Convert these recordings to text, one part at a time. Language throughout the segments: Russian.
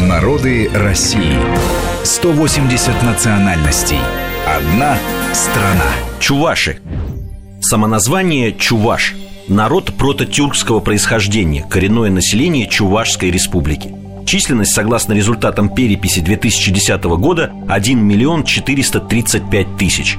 Народы России. 180 национальностей. Одна страна. Чуваши. Самоназвание «Чуваш» – народ прототюркского происхождения, коренное население Чувашской республики. Численность, согласно результатам переписи 2010 года, 1 миллион 435 тысяч.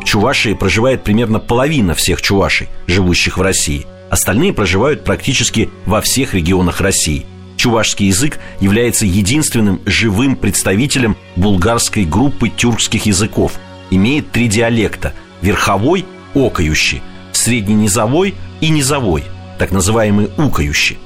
В Чувашии проживает примерно половина всех чувашей, живущих в России. Остальные проживают практически во всех регионах России. Чувашский язык является единственным живым представителем булгарской группы тюркских языков. Имеет три диалекта – верховой – окающий, средненизовой и низовой, так называемый укающий.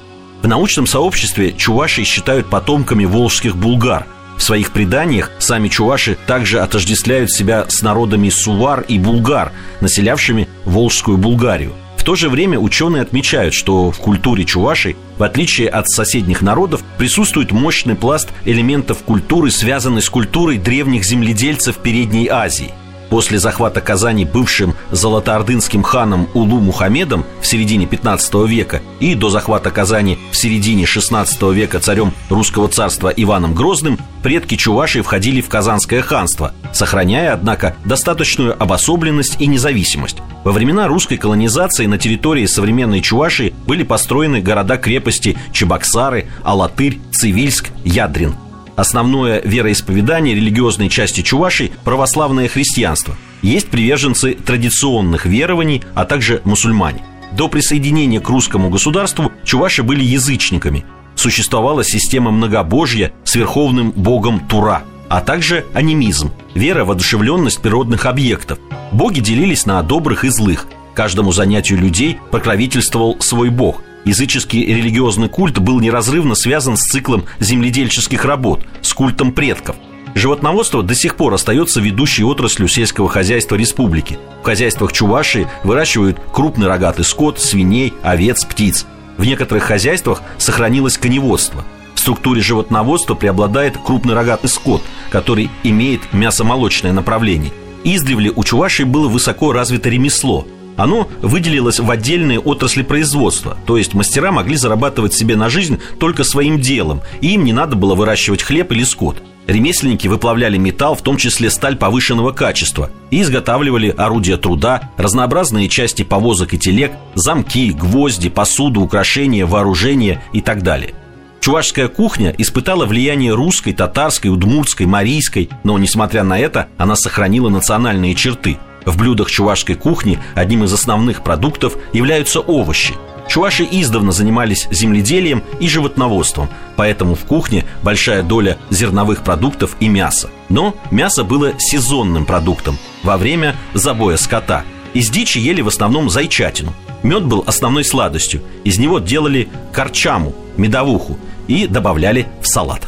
В научном сообществе чуваши считают потомками волжских булгар. В своих преданиях сами чуваши также отождествляют себя с народами сувар и булгар, населявшими Волжскую Булгарию. В то же время ученые отмечают, что в культуре чувашей, в отличие от соседних народов, присутствует мощный пласт элементов культуры, связанный с культурой древних земледельцев Передней Азии – После захвата Казани бывшим золотоордынским ханом Улу Мухаммедом в середине 15 века и до захвата Казани в середине 16 века царем русского царства Иваном Грозным предки Чуваши входили в Казанское ханство, сохраняя, однако, достаточную обособленность и независимость. Во времена русской колонизации на территории современной Чувашии были построены города-крепости Чебоксары, Алатырь, Цивильск, Ядрин – Основное вероисповедание религиозной части Чувашей – православное христианство. Есть приверженцы традиционных верований, а также мусульмане. До присоединения к русскому государству чуваши были язычниками. Существовала система многобожья с верховным богом Тура, а также анимизм – вера в одушевленность природных объектов. Боги делились на добрых и злых. Каждому занятию людей покровительствовал свой бог – Языческий религиозный культ был неразрывно связан с циклом земледельческих работ, с культом предков. Животноводство до сих пор остается ведущей отраслью сельского хозяйства республики. В хозяйствах Чувашии выращивают крупный рогатый скот, свиней, овец, птиц. В некоторых хозяйствах сохранилось коневодство. Структуре животноводства преобладает крупный рогатый скот, который имеет мясомолочное направление. Издревле у Чувашии было высоко развито ремесло – оно выделилось в отдельные отрасли производства, то есть мастера могли зарабатывать себе на жизнь только своим делом, и им не надо было выращивать хлеб или скот. Ремесленники выплавляли металл, в том числе сталь повышенного качества, и изготавливали орудия труда, разнообразные части повозок и телег, замки, гвозди, посуду, украшения, вооружение и так далее. Чувашская кухня испытала влияние русской, татарской, удмуртской, марийской, но, несмотря на это, она сохранила национальные черты – в блюдах чувашской кухни одним из основных продуктов являются овощи. Чуваши издавна занимались земледелием и животноводством, поэтому в кухне большая доля зерновых продуктов и мяса. Но мясо было сезонным продуктом во время забоя скота. Из дичи ели в основном зайчатину. Мед был основной сладостью. Из него делали корчаму, медовуху и добавляли в салат.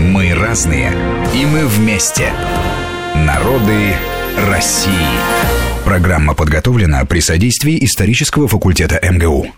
Мы разные, и мы вместе. Народы России. Программа подготовлена при содействии исторического факультета МГУ.